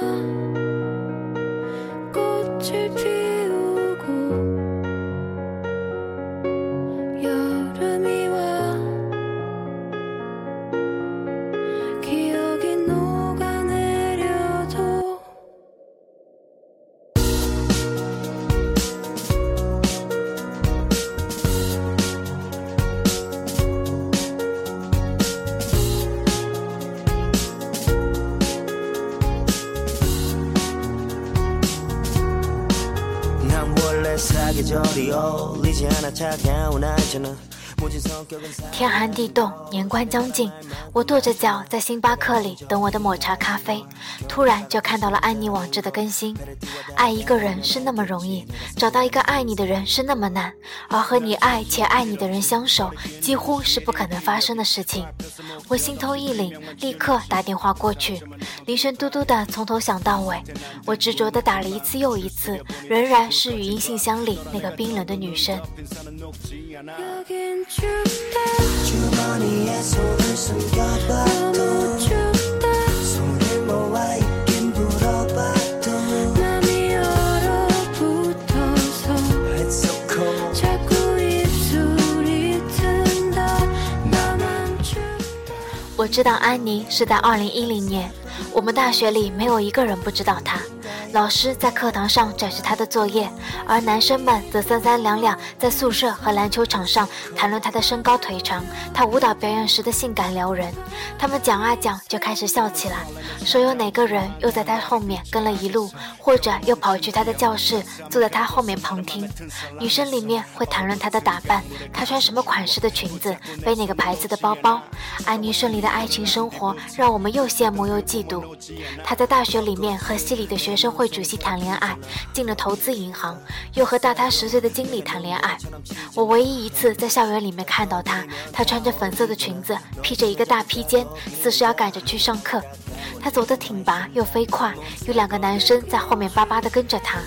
啊天寒地冻，年关将近，我跺着脚在星巴克里等我的抹茶咖啡，突然就看到了安妮网志的更新。爱一个人是那么容易，找到一个爱你的人是那么难，而和你爱且爱你的人相守，几乎是不可能发生的事情。我心头一凛，立刻打电话过去，铃声嘟嘟的从头响到尾。我执着的打了一次又一次，仍然是语音信箱里那个冰冷的女声。我知道安妮是在二零一零年，我们大学里没有一个人不知道她。老师在课堂上展示他的作业，而男生们则三三两两在宿舍和篮球场上谈论他的身高腿长，他舞蹈表演时的性感撩人。他们讲啊讲，就开始笑起来，说有哪个人又在他后面跟了一路，或者又跑去他的教室，坐在他后面旁听。女生里面会谈论他的打扮，他穿什么款式的裙子，背哪个牌子的包包。安妮顺利的爱情生活让我们又羡慕又嫉妒。她在大学里面和系里的学生。会主席谈恋爱，进了投资银行，又和大他十岁的经理谈恋爱。我唯一一次在校园里面看到他，他穿着粉色的裙子，披着一个大披肩，似是要赶着去上课。他走得挺拔又飞快，有两个男生在后面巴巴地跟着他。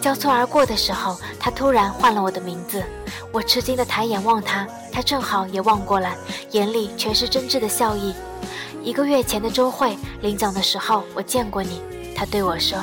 交错而过的时候，他突然唤了我的名字。我吃惊地抬眼望他，他正好也望过来，眼里全是真挚的笑意。一个月前的周会领奖的时候，我见过你。他对我说。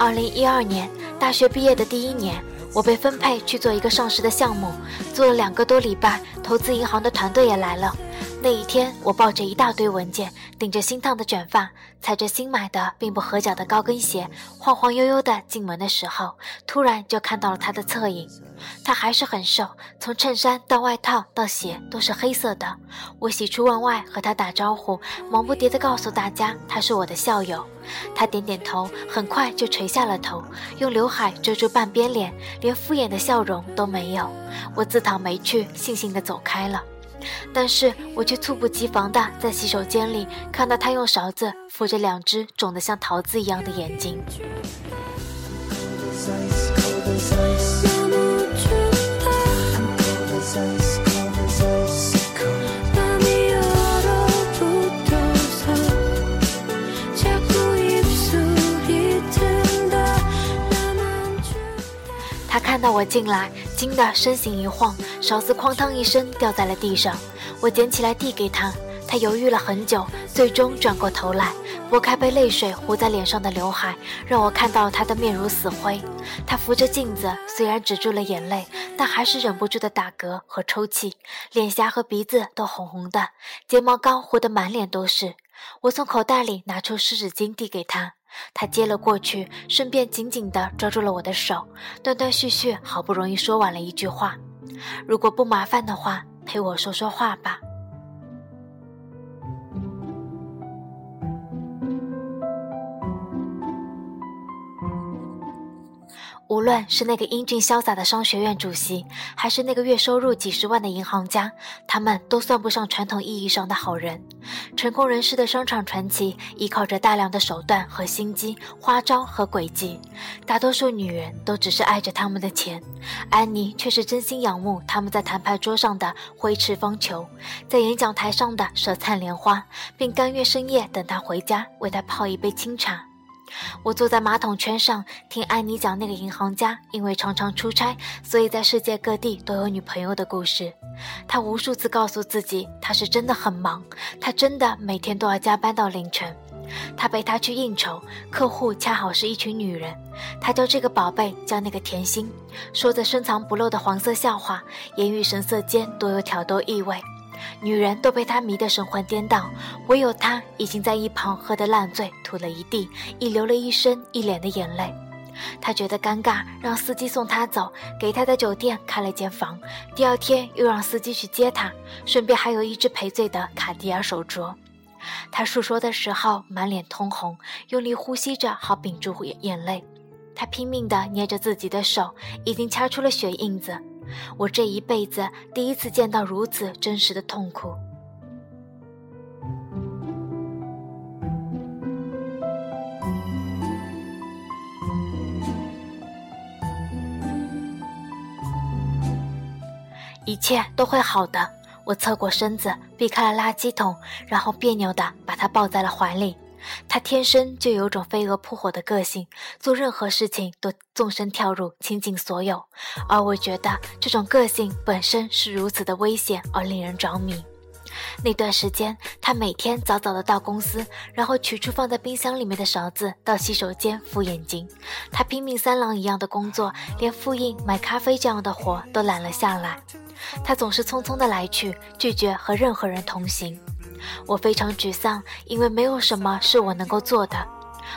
二零一二年大学毕业的第一年，我被分配去做一个上市的项目，做了两个多礼拜，投资银行的团队也来了。那一天，我抱着一大堆文件，顶着新烫的卷发，踩着新买的并不合脚的高跟鞋，晃晃悠悠的进门的时候，突然就看到了他的侧影。他还是很瘦，从衬衫到外套到鞋都是黑色的。我喜出望外和他打招呼，忙不迭地告诉大家他是我的校友。他点点头，很快就垂下了头，用刘海遮住半边脸，连敷衍的笑容都没有。我自讨没趣，悻悻地走开了。但是我却猝不及防地在洗手间里看到他用勺子扶着两只肿得像桃子一样的眼睛。他看到我进来，惊得身形一晃，勺子哐当一声掉在了地上。我捡起来递给他，他犹豫了很久，最终转过头来，拨开被泪水糊在脸上的刘海，让我看到他的面如死灰。他扶着镜子，虽然止住了眼泪，但还是忍不住的打嗝和抽泣，脸颊和鼻子都红红的，睫毛膏糊得满脸都是。我从口袋里拿出湿纸巾递给他。他接了过去，顺便紧紧地抓住了我的手，断断续续，好不容易说完了一句话：“如果不麻烦的话，陪我说说话吧。”无论是那个英俊潇洒的商学院主席，还是那个月收入几十万的银行家，他们都算不上传统意义上的好人。成功人士的商场传奇，依靠着大量的手段和心机、花招和诡计。大多数女人都只是爱着他们的钱，安妮却是真心仰慕他们在谈判桌上的挥斥方遒，在演讲台上的舌灿莲花，并甘愿深夜等他回家，为他泡一杯清茶。我坐在马桶圈上听安妮讲那个银行家，因为常常出差，所以在世界各地都有女朋友的故事。他无数次告诉自己，他是真的很忙，他真的每天都要加班到凌晨。他陪他去应酬，客户恰好是一群女人。他叫这个宝贝，叫那个甜心，说着深藏不露的黄色笑话，言语神色间多有挑逗意味。女人都被他迷得神魂颠倒，唯有他已经在一旁喝得烂醉，吐了一地，已流了一身一脸的眼泪。他觉得尴尬，让司机送他走，给他在酒店开了间房。第二天又让司机去接他，顺便还有一只赔罪的卡地亚手镯。他诉说的时候满脸通红，用力呼吸着，好屏住眼泪。他拼命地捏着自己的手，已经掐出了血印子。我这一辈子第一次见到如此真实的痛苦。一切都会好的。我侧过身子，避开了垃圾桶，然后别扭的把他抱在了怀里。他天生就有种飞蛾扑火的个性，做任何事情都纵身跳入，倾尽所有。而我觉得这种个性本身是如此的危险而令人着迷。那段时间，他每天早早的到公司，然后取出放在冰箱里面的勺子，到洗手间敷眼睛。他拼命三郎一样的工作，连复印、买咖啡这样的活都揽了下来。他总是匆匆的来去，拒绝和任何人同行。我非常沮丧，因为没有什么是我能够做的。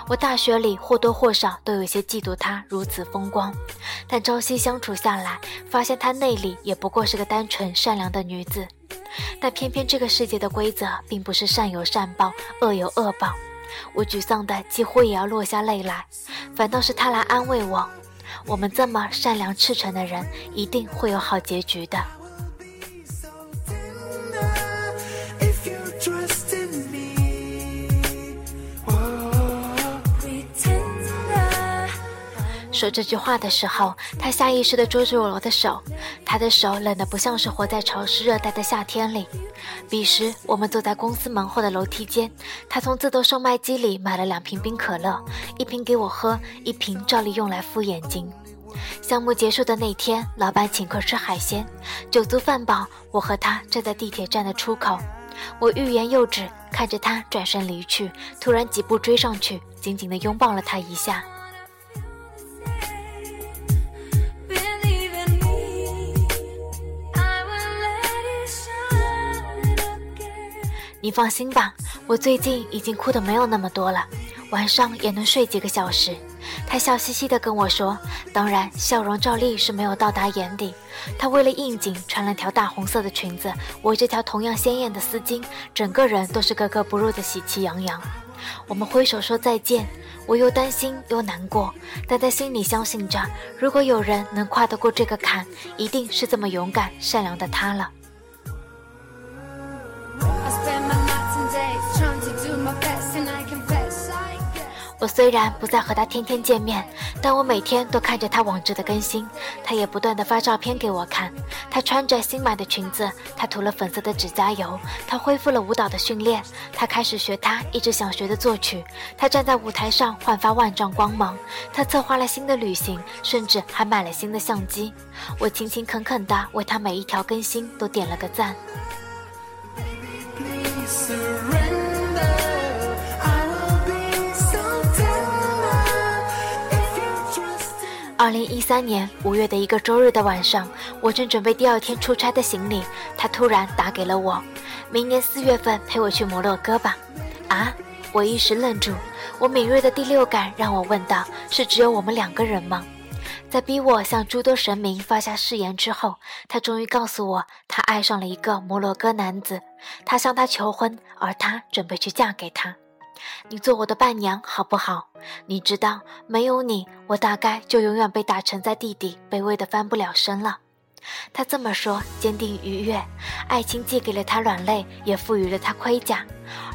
我大学里或多或少都有些嫉妒她如此风光，但朝夕相处下来，发现她内里也不过是个单纯善良的女子。但偏偏这个世界的规则并不是善有善报，恶有恶报。我沮丧的几乎也要落下泪来，反倒是她来安慰我：我们这么善良赤诚的人，一定会有好结局的。说这句话的时候，他下意识地捉住我的手，他的手冷得不像是活在潮湿热带的夏天里。彼时，我们坐在公司门后的楼梯间，他从自动售卖机里买了两瓶冰可乐，一瓶给我喝，一瓶照例用来敷眼睛。项目结束的那天，老板请客吃海鲜，酒足饭饱，我和他站在地铁站的出口，我欲言又止，看着他转身离去，突然几步追上去，紧紧地拥抱了他一下。你放心吧，我最近已经哭得没有那么多了，晚上也能睡几个小时。他笑嘻嘻地跟我说，当然，笑容照例是没有到达眼底。他为了应景，穿了条大红色的裙子，围着条同样鲜艳的丝巾，整个人都是格格不入的喜气洋洋。我们挥手说再见，我又担心又难过，但在心里相信着，如果有人能跨得过这个坎，一定是这么勇敢善良的他了。我虽然不再和他天天见面，但我每天都看着他网志的更新，他也不断的发照片给我看。他穿着新买的裙子，他涂了粉色的指甲油，他恢复了舞蹈的训练，他开始学他一直想学的作曲。他站在舞台上焕发万丈光芒，他策划了新的旅行，甚至还买了新的相机。我勤勤恳恳地为他每一条更新都点了个赞。二零一三年五月的一个周日的晚上，我正准备第二天出差的行李，他突然打给了我，明年四月份陪我去摩洛哥吧。啊！我一时愣住，我敏锐的第六感让我问道：是只有我们两个人吗？在逼我向诸多神明发下誓言之后，他终于告诉我，他爱上了一个摩洛哥男子，他向他求婚，而他准备去嫁给他。你做我的伴娘好不好？你知道，没有你，我大概就永远被打沉在地底，卑微的翻不了身了。他这么说，坚定愉悦。爱情既给了他软肋，也赋予了他盔甲。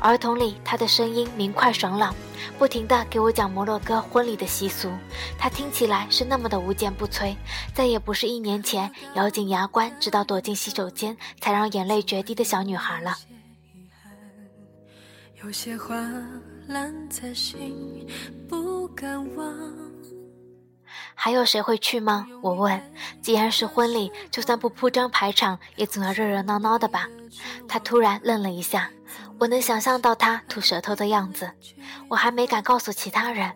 儿童里，他的声音明快爽朗，不停地给我讲摩洛哥婚礼的习俗。他听起来是那么的无坚不摧，再也不是一年前咬紧牙关，直到躲进洗手间才让眼泪决堤的小女孩了。有些话烂在心，不敢忘还有谁会去吗？我问。既然是婚礼，就算不铺张排场，也总要热热闹闹的吧？他突然愣了一下，我能想象到他吐舌头的样子。我还没敢告诉其他人。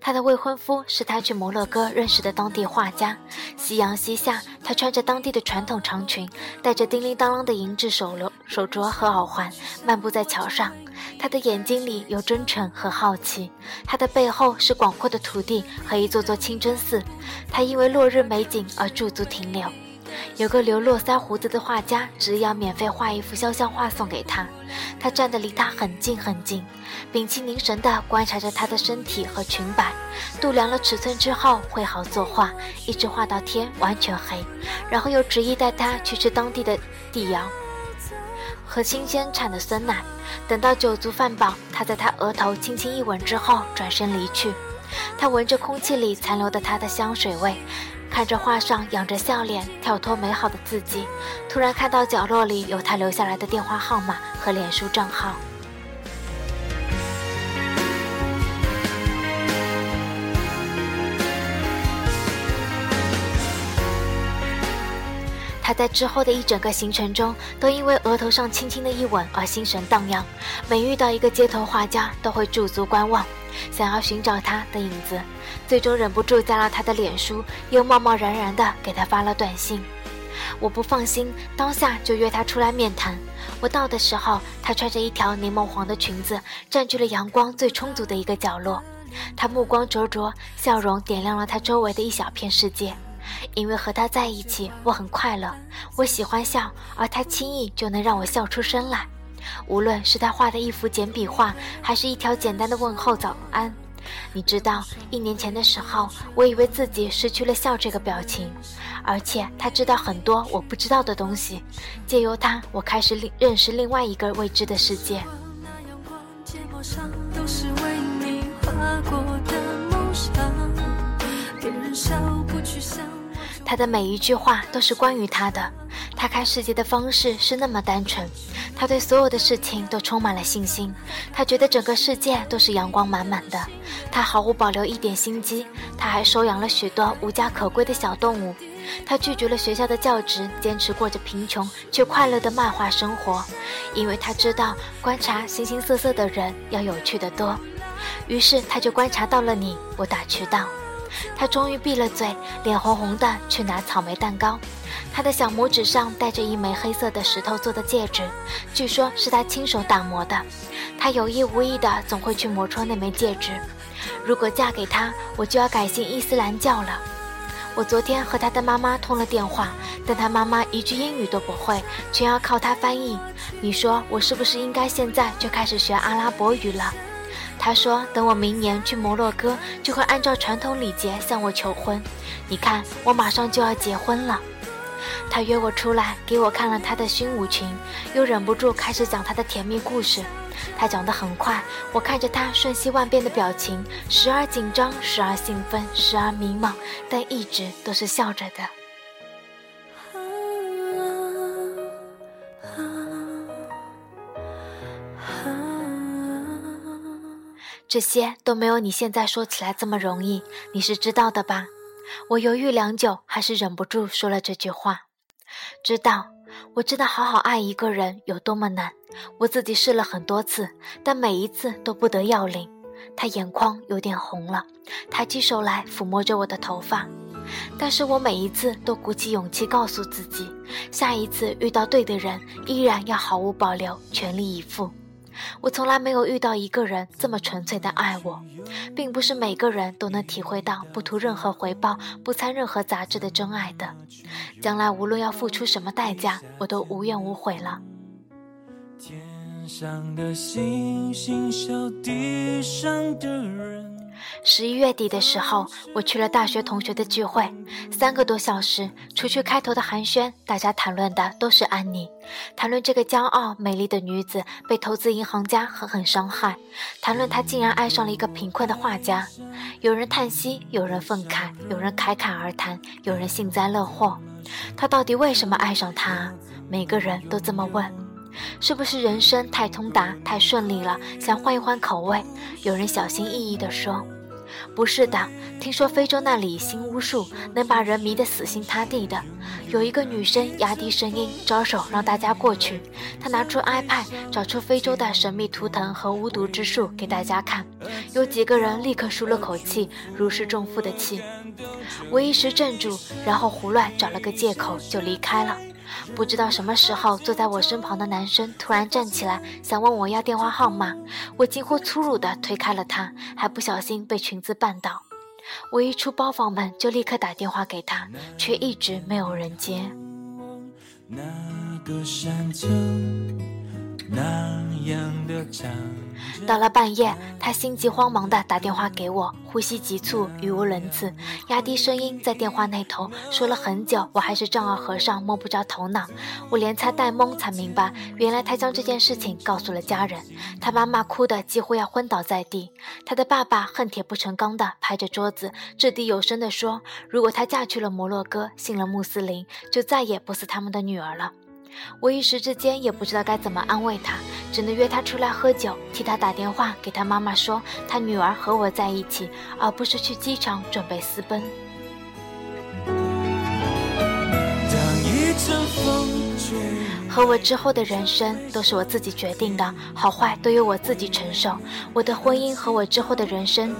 他的未婚夫是他去摩洛哥认识的当地画家。夕阳西下，他穿着当地的传统长裙，戴着叮铃当啷的银质手镯、手镯和耳环，漫步在桥上。他的眼睛里有真诚和好奇，他的背后是广阔的土地和一座座清真寺。他因为落日美景而驻足停留。有个留络腮胡子的画家执意要免费画一幅肖像画送给他，他站得离他很近很近，屏气凝神地观察着他的身体和裙摆，度量了尺寸之后绘好作画，一直画到天完全黑，然后又执意带他去吃当地的地窑和新鲜产的酸奶。等到酒足饭饱，他在他额头轻轻一吻之后转身离去。他闻着空气里残留的他的香水味。看着画上仰着笑脸、跳脱美好的自己，突然看到角落里有他留下来的电话号码和脸书账号。在之后的一整个行程中，都因为额头上轻轻的一吻而心神荡漾。每遇到一个街头画家，都会驻足观望。想要寻找他的影子，最终忍不住加了他的脸书，又贸贸然然地给他发了短信。我不放心，当下就约他出来面谈。我到的时候，他穿着一条柠檬黄的裙子，占据了阳光最充足的一个角落。他目光灼灼，笑容点亮了他周围的一小片世界。因为和他在一起，我很快乐。我喜欢笑，而他轻易就能让我笑出声来。无论是他画的一幅简笔画，还是一条简单的问候早安，你知道，一年前的时候，我以为自己失去了笑这个表情，而且他知道很多我不知道的东西，借由他，我开始另认识另外一个未知的世界。他的每一句话都是关于他的。他看世界的方式是那么单纯，他对所有的事情都充满了信心。他觉得整个世界都是阳光满满的。他毫无保留一点心机。他还收养了许多无家可归的小动物。他拒绝了学校的教职，坚持过着贫穷却快乐的漫画生活，因为他知道观察形形色色的人要有趣的多。于是他就观察到了你，我打趣道。他终于闭了嘴，脸红红的去拿草莓蛋糕。他的小拇指上戴着一枚黑色的石头做的戒指，据说是他亲手打磨的。他有意无意的总会去磨戳那枚戒指。如果嫁给他，我就要改信伊斯兰教了。我昨天和他的妈妈通了电话，但他妈妈一句英语都不会，全要靠他翻译。你说我是不是应该现在就开始学阿拉伯语了？他说：“等我明年去摩洛哥，就会按照传统礼节向我求婚。你看，我马上就要结婚了。”他约我出来，给我看了他的熏舞裙，又忍不住开始讲他的甜蜜故事。他讲得很快，我看着他瞬息万变的表情，时而紧张，时而兴奋，时而迷茫，但一直都是笑着的。这些都没有你现在说起来这么容易，你是知道的吧？我犹豫良久，还是忍不住说了这句话。知道，我知道，好好爱一个人有多么难。我自己试了很多次，但每一次都不得要领。他眼眶有点红了，抬起手来抚摸着我的头发。但是我每一次都鼓起勇气告诉自己，下一次遇到对的人，依然要毫无保留，全力以赴。我从来没有遇到一个人这么纯粹的爱我，并不是每个人都能体会到不图任何回报、不掺任何杂质的真爱的。将来无论要付出什么代价，我都无怨无悔了。天上的星星笑地上的人。十一月底的时候，我去了大学同学的聚会，三个多小时。除去开头的寒暄，大家谈论的都是安妮，谈论这个骄傲美丽的女子被投资银行家狠狠伤害，谈论她竟然爱上了一个贫困的画家。有人叹息，有人愤慨，有人侃侃而谈，有人幸灾乐祸。她到底为什么爱上他？每个人都这么问。是不是人生太通达、太顺利了，想换一换口味？有人小心翼翼地说。不是的，听说非洲那里新巫术能把人迷得死心塌地的。有一个女生压低声音招手让大家过去，她拿出 iPad 找出非洲的神秘图腾和巫毒之术给大家看，有几个人立刻舒了口气，如释重负的气。我一时怔住，然后胡乱找了个借口就离开了。不知道什么时候，坐在我身旁的男生突然站起来，想问我要电话号码。我近乎粗鲁地推开了他，还不小心被裙子绊倒。我一出包房门就立刻打电话给他，却一直没有人接。那个山丘。那样的长到了半夜，他心急慌忙地打电话给我，呼吸急促，语无伦次，压低声音在电话那头说了很久，我还是丈二和尚摸不着头脑。我连猜带蒙，才明白，原来他将这件事情告诉了家人。他妈妈哭得几乎要昏倒在地，他的爸爸恨铁不成钢地拍着桌子，掷地有声地说：“如果她嫁去了摩洛哥，信了穆斯林，就再也不是他们的女儿了。”我一时之间也不知道该怎么安慰他，只能约他出来喝酒，替他打电话给他妈妈说他女儿和我在一起，而不是去机场准备私奔。和我之后的人生都是我自己决定的，好坏都由我自己承受。我的婚姻和我之后的人生。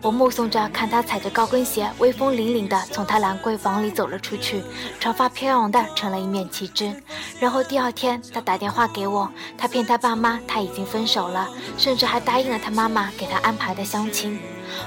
我目送着，看他踩着高跟鞋，威风凛凛地从他兰桂坊里走了出去，长发飘扬的成了一面旗帜。然后第二天，他打电话给我，他骗他爸妈他已经分手了，甚至还答应了他妈妈给他安排的相亲。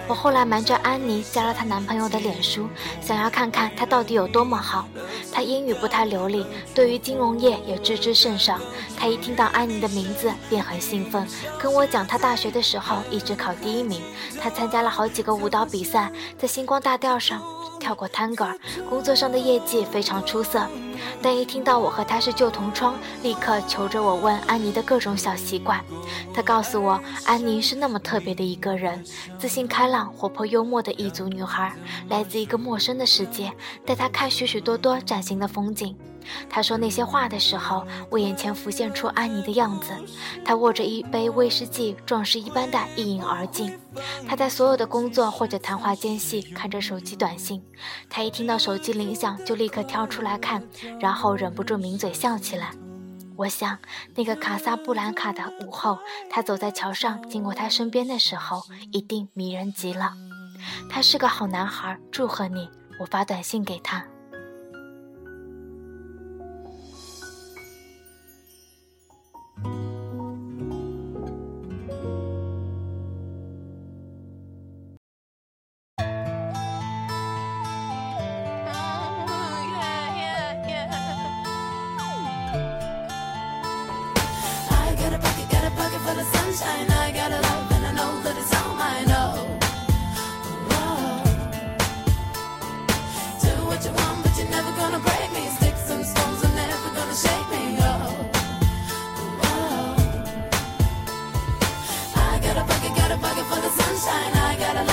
我后来瞒着安妮加了她男朋友的脸书，想要看看他到底有多么好。他英语不太流利，对于金融业也知之甚少。他一听到安妮的名字便很兴奋，跟我讲他大学的时候一直考第一名，他参加了好几个舞蹈比赛，在星光大调上。跳过 tango，，工作上的业绩非常出色，但一听到我和他是旧同窗，立刻求着我问安妮的各种小习惯。他告诉我，安妮是那么特别的一个人，自信开朗、活泼幽默的异族女孩，来自一个陌生的世界，带她看许许多多崭新的风景。他说那些话的时候，我眼前浮现出安妮的样子。他握着一杯威士忌，壮士一般的一饮而尽。他在所有的工作或者谈话间隙看着手机短信。他一听到手机铃响就立刻跳出来看，然后忍不住抿嘴笑起来。我想，那个卡萨布兰卡的午后，他走在桥上经过他身边的时候，一定迷人极了。他是个好男孩，祝贺你！我发短信给他。sunshine. I got a